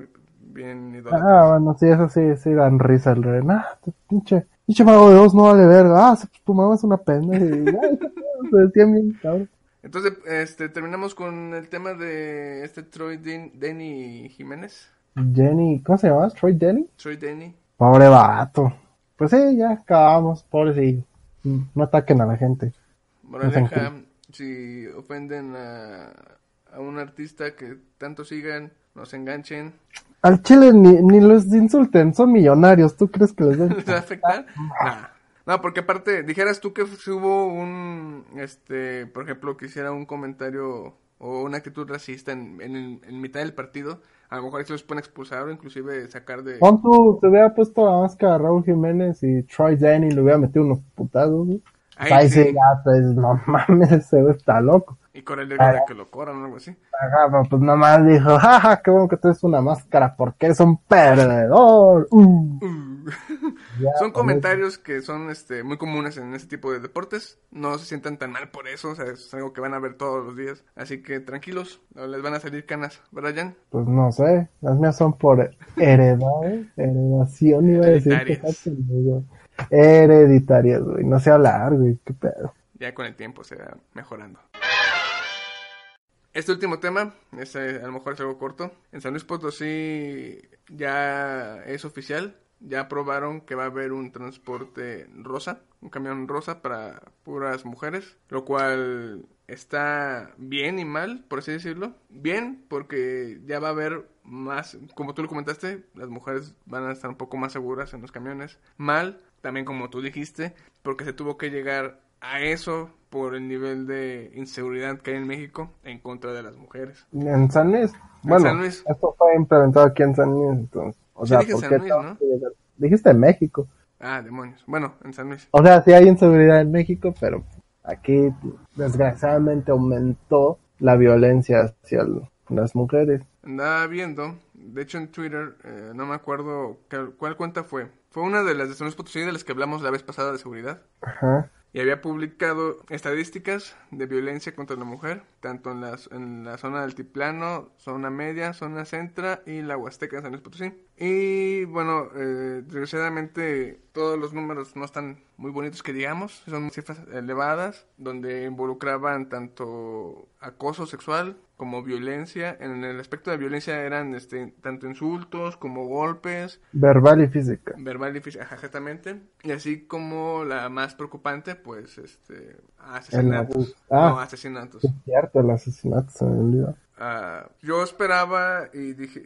Bien idólatras. Ah, bueno, sí, eso sí, sí dan risa el rey. Ah, pinche, pinche mago de Oz no vale verga. Ah, pues, tu mamá es una pendeja. Se decían bien, cabrón. Entonces, este, terminamos con el tema de este Troy Den- Denny Jiménez. Jenny, ¿cómo se llama? Troy Denny. Troy Denny. Pobre vato. Pues sí, ya acabamos, pobrecillo. No ataquen a la gente. Moraleja, si ofenden a, a un artista que tanto sigan, nos enganchen, Al chile ni, ni los insulten, son millonarios. ¿Tú crees que les den? ¿les va a afectar? Nah. No, porque aparte, dijeras tú que si hubo un, este, por ejemplo, que hiciera un comentario o una actitud racista en, en, en mitad del partido, a lo mejor ahí se los pueden expulsar o inclusive sacar de... Tú, se hubiera puesto la máscara a Raúl Jiménez y Troy Denny le hubiera metido unos putados. Ahí Ahí sí. sí, ya, pues, no mames, ese güey está loco. Y con el de que lo corran o algo así. Ajá, pues nomás dijo, jaja, qué bueno que traes una máscara porque eres un perdedor. Uh. Uh. Ya, son comentarios que son este muy comunes en este tipo de deportes. No se sientan tan mal por eso, o sea, es algo que van a ver todos los días. Así que tranquilos, no les van a salir canas, ¿verdad, Jan? Pues no sé, las mías son por heredad, heredación, iba a decir. que. Hereditarias, güey, no sé hablar, güey, qué pedo. Ya con el tiempo se va mejorando. Este último tema, este, a lo mejor es algo corto. En San Luis Potosí ya es oficial. Ya aprobaron que va a haber un transporte rosa, un camión rosa para puras mujeres, lo cual está bien y mal, por así decirlo. Bien, porque ya va a haber más, como tú lo comentaste, las mujeres van a estar un poco más seguras en los camiones. Mal, también como tú dijiste, porque se tuvo que llegar a eso por el nivel de inseguridad que hay en México en contra de las mujeres. En San Luis, bueno, San Luis. esto fue implementado aquí en San Luis, entonces, o Sí sea, dije ¿por San Luis, ¿no? Dijiste México. Ah, demonios. Bueno, en San Luis. O sea, sí hay inseguridad en México, pero aquí desgraciadamente aumentó la violencia hacia las mujeres. Andaba viendo, de hecho en Twitter, eh, no me acuerdo cuál cuenta fue. Fue una de las de San Luis Potosí de las que hablamos la vez pasada de seguridad. Ajá y había publicado estadísticas de violencia contra la mujer, tanto en, las, en la zona del altiplano, zona media, zona centra y la Huasteca de San Luis Potosí. Y bueno, eh, desgraciadamente todos los números no están muy bonitos que digamos, son cifras elevadas, donde involucraban tanto acoso sexual como violencia. En el aspecto de violencia eran este, tanto insultos como golpes. Verbal y física. Verbal y física, exactamente. Y así como la más preocupante, pues, este, asesinatos. Ah, no, asesinatos. Es cierto, el asesinato se me uh, yo esperaba y dije,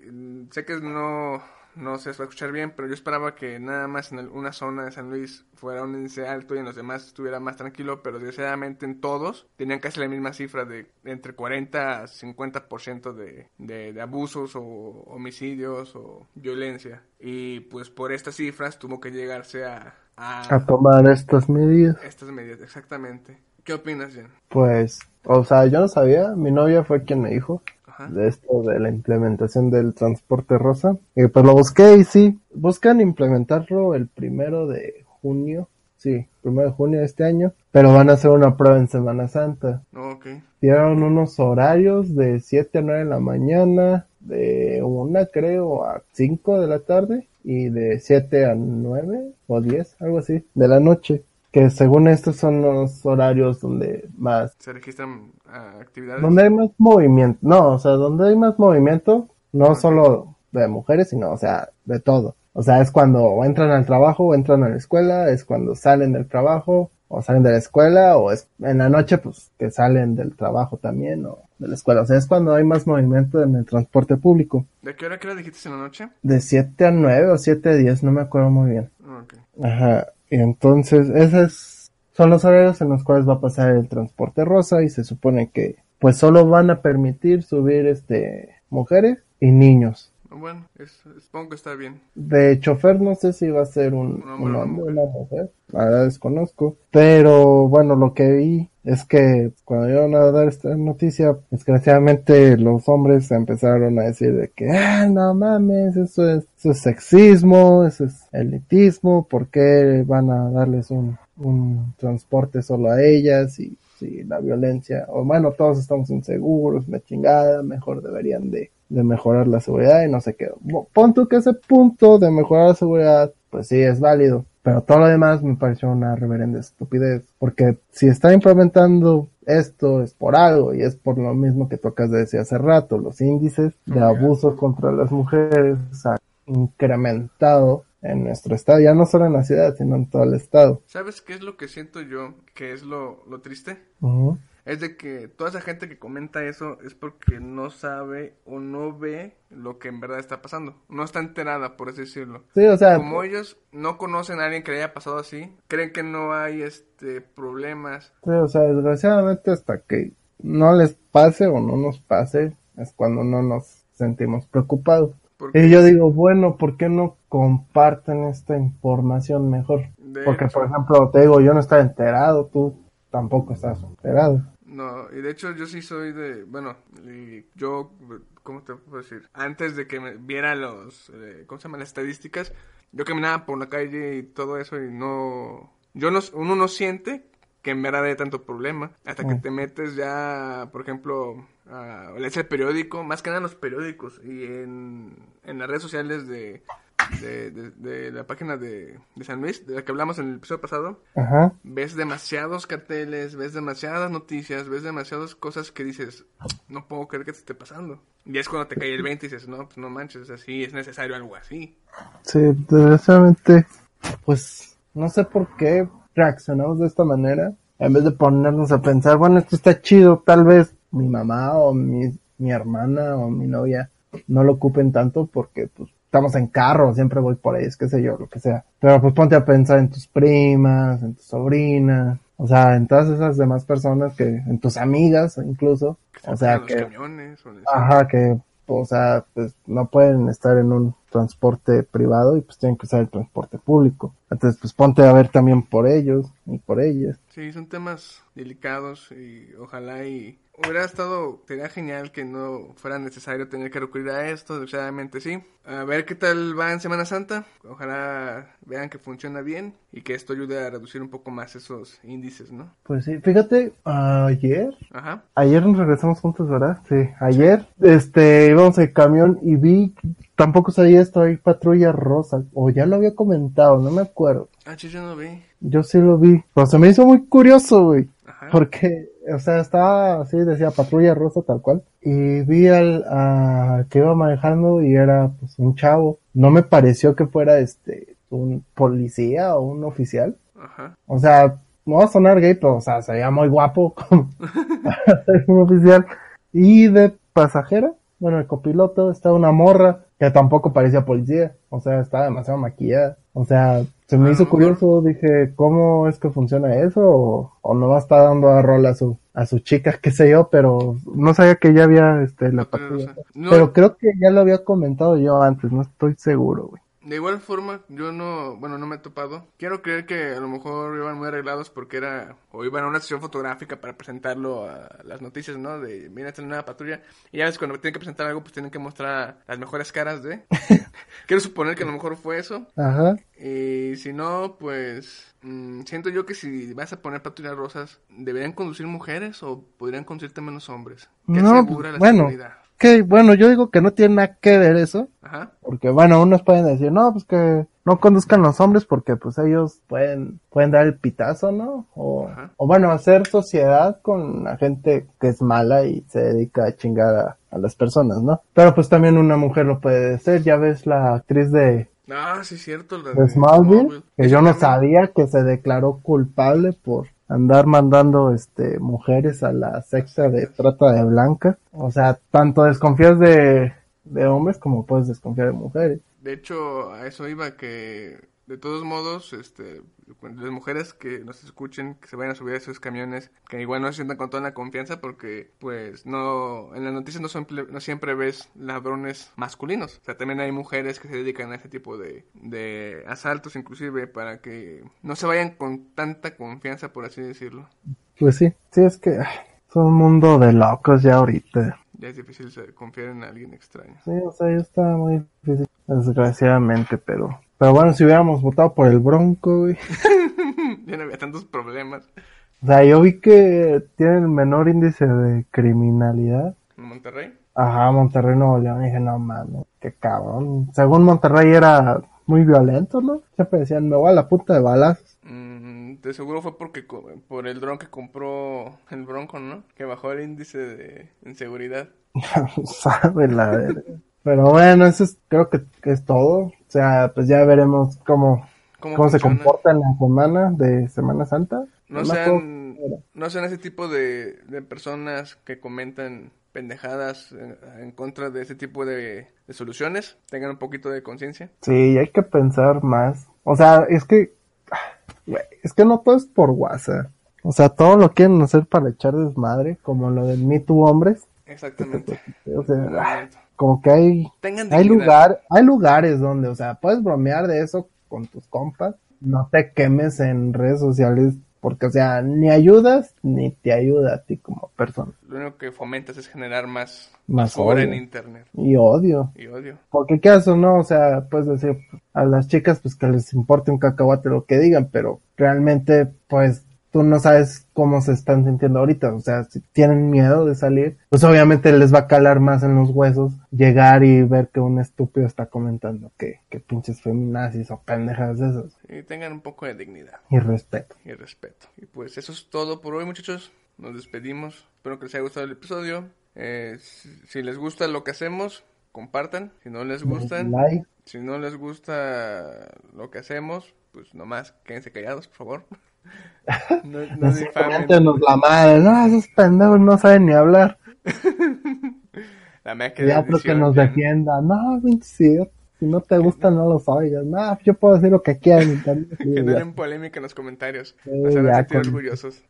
sé que no no se va a escuchar bien, pero yo esperaba que nada más en una zona de San Luis fuera un índice alto y en los demás estuviera más tranquilo, pero desgraciadamente en todos tenían casi la misma cifra de entre 40 a 50% de, de, de abusos o homicidios o violencia. Y pues por estas cifras tuvo que llegarse a, a, a tomar estas medidas. Estas medidas, exactamente. ¿Qué opinas, Jen? Pues, o sea, yo no sabía, mi novia fue quien me dijo de esto de la implementación del transporte rosa. Y pues lo busqué y sí, buscan implementarlo el primero de junio. Sí, primero de junio de este año, pero van a hacer una prueba en Semana Santa. Ok. Dieron unos horarios de 7 a 9 de la mañana, de una creo a 5 de la tarde y de 7 a 9 o 10, algo así, de la noche que según estos son los horarios donde más... Se registran ah, actividades. Donde hay más movimiento, no, o sea, donde hay más movimiento, no solo de mujeres, sino, o sea, de todo. O sea, es cuando entran al trabajo o entran a la escuela, es cuando salen del trabajo o salen de la escuela, o es en la noche, pues, que salen del trabajo también, o de la escuela. O sea, es cuando hay más movimiento en el transporte público. ¿De qué hora, qué hora dijiste en la noche? De 7 a 9 o 7 a 10, no me acuerdo muy bien. Okay. Ajá. Entonces, esos son los horarios en los cuales va a pasar el transporte rosa y se supone que pues solo van a permitir subir este mujeres y niños. Bueno, supongo que está bien. De chofer no sé si va a ser un, un hombre una mujer, la verdad desconozco. Pero bueno, lo que vi es que cuando iban a dar esta noticia, desgraciadamente los hombres empezaron a decir de que, ah, no mames, eso es, eso es sexismo, eso es elitismo, ¿por qué van a darles un, un transporte solo a ellas? Y si la violencia, o bueno, todos estamos inseguros, me chingada, mejor deberían de, de mejorar la seguridad y no sé qué. Pon tú que ese punto de mejorar la seguridad, pues sí, es válido pero todo lo demás me pareció una reverenda estupidez. Porque si está implementando esto es por algo y es por lo mismo que tocas de decir hace rato. Los índices de abuso contra las mujeres han incrementado en nuestro estado, ya no solo en la ciudad, sino en todo el estado. ¿Sabes qué es lo que siento yo? Que es lo, lo triste es de que toda esa gente que comenta eso es porque no sabe o no ve lo que en verdad está pasando. No está enterada, por así decirlo. Sí, o sea, como ellos no conocen a alguien que le haya pasado así, creen que no hay este problemas. Sí, o sea, desgraciadamente hasta que no les pase o no nos pase es cuando no nos sentimos preocupados. Y yo digo, bueno, ¿por qué no comparten esta información mejor? Porque, por ejemplo, te digo, yo no estaba enterado, tú tampoco estás enterado. No, y de hecho yo sí soy de, bueno, yo, ¿cómo te puedo decir? Antes de que me viera los, eh, ¿cómo se llama? Las estadísticas, yo caminaba por la calle y todo eso y no, yo no, uno no siente que en verdad hay tanto problema, hasta que mm. te metes ya, por ejemplo, a leer el periódico, más que nada en los periódicos y en, en las redes sociales de, de, de, la página de, de, San Luis, de la que hablamos en el episodio pasado, ves demasiados carteles, ves demasiadas noticias, ves demasiadas cosas que dices, no puedo creer que te esté pasando. Y es cuando te cae el 20 y dices, no, pues no manches, así es necesario algo así. Sí, desgraciadamente, pues no sé por qué reaccionamos de esta manera, en vez de ponernos a pensar, bueno, esto está chido, tal vez mi mamá o mi, mi hermana o mi novia no lo ocupen tanto porque pues estamos en carro, siempre voy por ahí, es que sé yo, lo que sea. Pero pues ponte a pensar en tus primas, en tus sobrinas, o sea, en todas esas demás personas que, en tus amigas incluso, o sea que, ajá, que, o sea, pues no pueden estar en un transporte privado y pues tienen que usar el transporte público. Entonces pues ponte a ver también por ellos y por ellas. Sí, son temas delicados y ojalá y hubiera estado, sería genial que no fuera necesario tener que recurrir a esto, desgraciadamente sí. A ver qué tal va en Semana Santa, ojalá vean que funciona bien y que esto ayude a reducir un poco más esos índices, ¿no? Pues sí, fíjate, ayer, Ajá. ayer nos regresamos juntos, ¿verdad? Sí, ayer, este, íbamos en camión y vi, tampoco sabía esto, hay patrulla rosa, o ya lo había comentado, no me acuerdo. Ah, chis, yo no vi. Yo sí lo vi, pero se me hizo muy curioso, güey. Ajá. Porque, o sea, estaba así, decía patrulla rosa tal cual. Y vi al a, que iba manejando y era pues un chavo. No me pareció que fuera este un policía o un oficial. Ajá. O sea, no va a sonar gay, pero o sea, se veía muy guapo como un oficial. Y de pasajera, bueno, el copiloto estaba una morra que tampoco parecía policía. O sea, estaba demasiado maquillada. O sea, se me Ah, hizo curioso, dije, ¿cómo es que funciona eso? O, o no va a estar dando a rol a su, a su chica, qué sé yo, pero no sabía que ya había este la Patrulla patrulla. No, Pero creo que ya lo había comentado yo antes, no estoy seguro, güey. De igual forma, yo no, bueno, no me he topado. Quiero creer que a lo mejor iban muy arreglados porque era, o iban a una sesión fotográfica para presentarlo a las noticias, ¿no? De, mira, esta nueva patrulla. Y ya ves, cuando tienen que presentar algo, pues tienen que mostrar las mejores caras de. Quiero suponer que a lo mejor fue eso. Ajá. Y si no, pues mm, siento yo que si vas a poner patrullas rosas, ¿deberían conducir mujeres o podrían conducir también los hombres? Que No, asegura la bueno. seguridad. Que bueno, yo digo que no tiene nada que ver eso. Ajá. Porque bueno, unos pueden decir, no, pues que no conduzcan los hombres porque pues ellos pueden, pueden dar el pitazo, ¿no? O, Ajá. o bueno, hacer sociedad con la gente que es mala y se dedica a chingar a, a las personas, ¿no? Pero pues también una mujer lo puede ser, ya ves la actriz de, Ah, sí, cierto. la de Smallville, que yo no sabía que se declaró culpable por andar mandando este mujeres a la secta de trata de blanca. O sea, tanto desconfías de, de hombres como puedes desconfiar de mujeres. De hecho, a eso iba que, de todos modos, este, las mujeres que nos escuchen, que se vayan a subir a esos camiones, que igual no se sientan con toda la confianza porque, pues, no, en las noticias no, son- no siempre ves ladrones masculinos. O sea, también hay mujeres que se dedican a ese tipo de, de asaltos, inclusive, para que no se vayan con tanta confianza, por así decirlo. Pues sí, sí es que es un mundo de locos ya ahorita. Ya es difícil se- confiar en alguien extraño. Sí, o sea, ya está muy difícil, desgraciadamente, pero... Pero bueno, si hubiéramos votado por el Bronco, güey. ya no había tantos problemas O sea, yo vi que tiene el menor índice de criminalidad. en Monterrey. Ajá, Monterrey, Nuevo León. Y dije, no mames, qué cabrón. Según Monterrey era muy violento, ¿no? Siempre decían, me voy a la punta de balazos. Mm, de seguro fue porque por el dron que compró el Bronco, ¿no? Que bajó el índice de inseguridad. Sabe la verga. Pero bueno, eso es, creo que, que es todo. O sea, pues ya veremos cómo, ¿Cómo, cómo se comporta en la semana de Semana Santa. No sean, no sean ese tipo de, de personas que comentan pendejadas en, en contra de ese tipo de, de soluciones. Tengan un poquito de conciencia. Sí, hay que pensar más. O sea, es que, es que no todo es por WhatsApp. O sea, todo lo quieren hacer para echar desmadre, como lo del Me Too Hombres. Exactamente. O sea, como que hay, hay lugar, hay lugares donde, o sea, puedes bromear de eso con tus compas. No te quemes en redes sociales porque, o sea, ni ayudas ni te ayuda a ti como persona. Lo único que fomentas es generar más Más odio. en internet. Y odio. Y odio. Porque qué haces, ¿no? O sea, puedes decir a las chicas pues que les importe un cacahuate lo que digan, pero realmente pues tú no sabes cómo se están sintiendo ahorita. O sea, si tienen miedo de salir, pues obviamente les va a calar más en los huesos llegar y ver que un estúpido está comentando que, que pinches feminazis o pendejas de esas. Y tengan un poco de dignidad. Y respeto. y respeto. Y pues eso es todo por hoy, muchachos. Nos despedimos. Espero que les haya gustado el episodio. Eh, si, si les gusta lo que hacemos, compartan. Si no les gustan, Like. si no les gusta lo que hacemos, pues nomás quédense callados, por favor. No, no coméntenos la madre. No, esos pendejos no saben ni hablar. La mía que Ya que nos ya, ¿no? defienda. No, sí, Si no te gusta, no los oigas. No, yo puedo decir lo que quiera en internet. Generen polémica en los comentarios. Sí, Nos sentir con- orgullosos.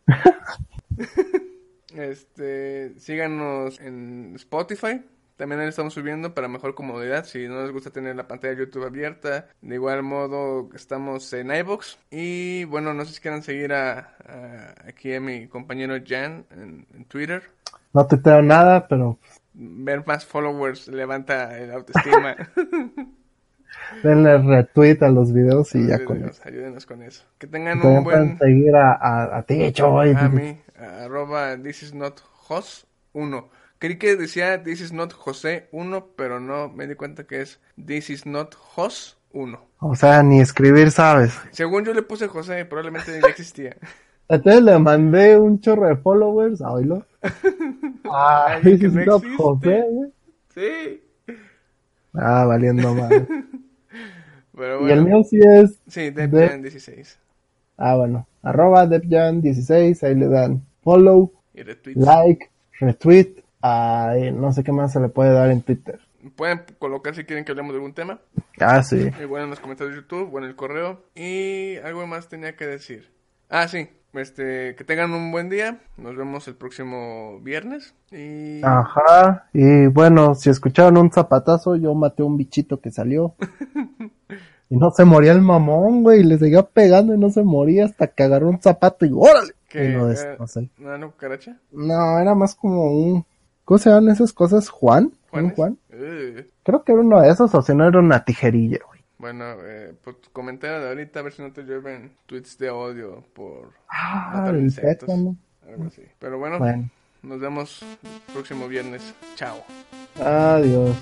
este, síganos en Spotify. También ahí estamos subiendo para mejor comodidad. Si no les gusta tener la pantalla de YouTube abierta, de igual modo estamos en iBox. Y bueno, no sé si quieran seguir a, a- aquí a mi compañero Jan en, en Twitter. No tuiteo nada, pero Ver más followers levanta el autoestima. denle retweet a los videos y ya con eso. ayúdenos con eso. Que tengan También un buen... seguir a, a, a ti, Choy. A mí, arroba this is not Jos 1. Creí que decía this is not José 1, pero no, me di cuenta que es this is not Jos 1. O sea, ni escribir sabes. Según yo le puse José, probablemente ya existía. Entonces le mandé un chorro de followers a oílo. Ah, que this is no not. José, güey. Sí. Ah, valiendo más. Pero Y el bueno. mío sí es. Sí, de- Debian 16. Ah, bueno. Arroba Depjan16. Ahí le dan follow, Y retweets. like, retweet. Ah, y no sé qué más se le puede dar en Twitter. Pueden colocar si quieren que hablemos de algún tema. Ah, sí. Igual en los comentarios de YouTube o en el correo. Y algo más tenía que decir. Ah, sí. Este, que tengan un buen día. Nos vemos el próximo viernes. Y Ajá. Y bueno, si escucharon un zapatazo, yo maté un bichito que salió. Y no se moría el mamón, güey. y Le seguía pegando y no se moría hasta que agarró un zapato y órale. Y eh, destrocé. ¿no era una cucaracha? No, era más como un... ¿Cómo se llaman esas cosas? ¿Juan? ¿Un ¿Juanes? Juan? Eh, Creo que era uno de esos o si no era una tijerilla, güey. Bueno, eh, pues comentario de ahorita a ver si no te llueven tweets de odio por Ah, matar el insectos, algo así. Pero bueno, Bueno, nos vemos el próximo viernes. Chao. adiós.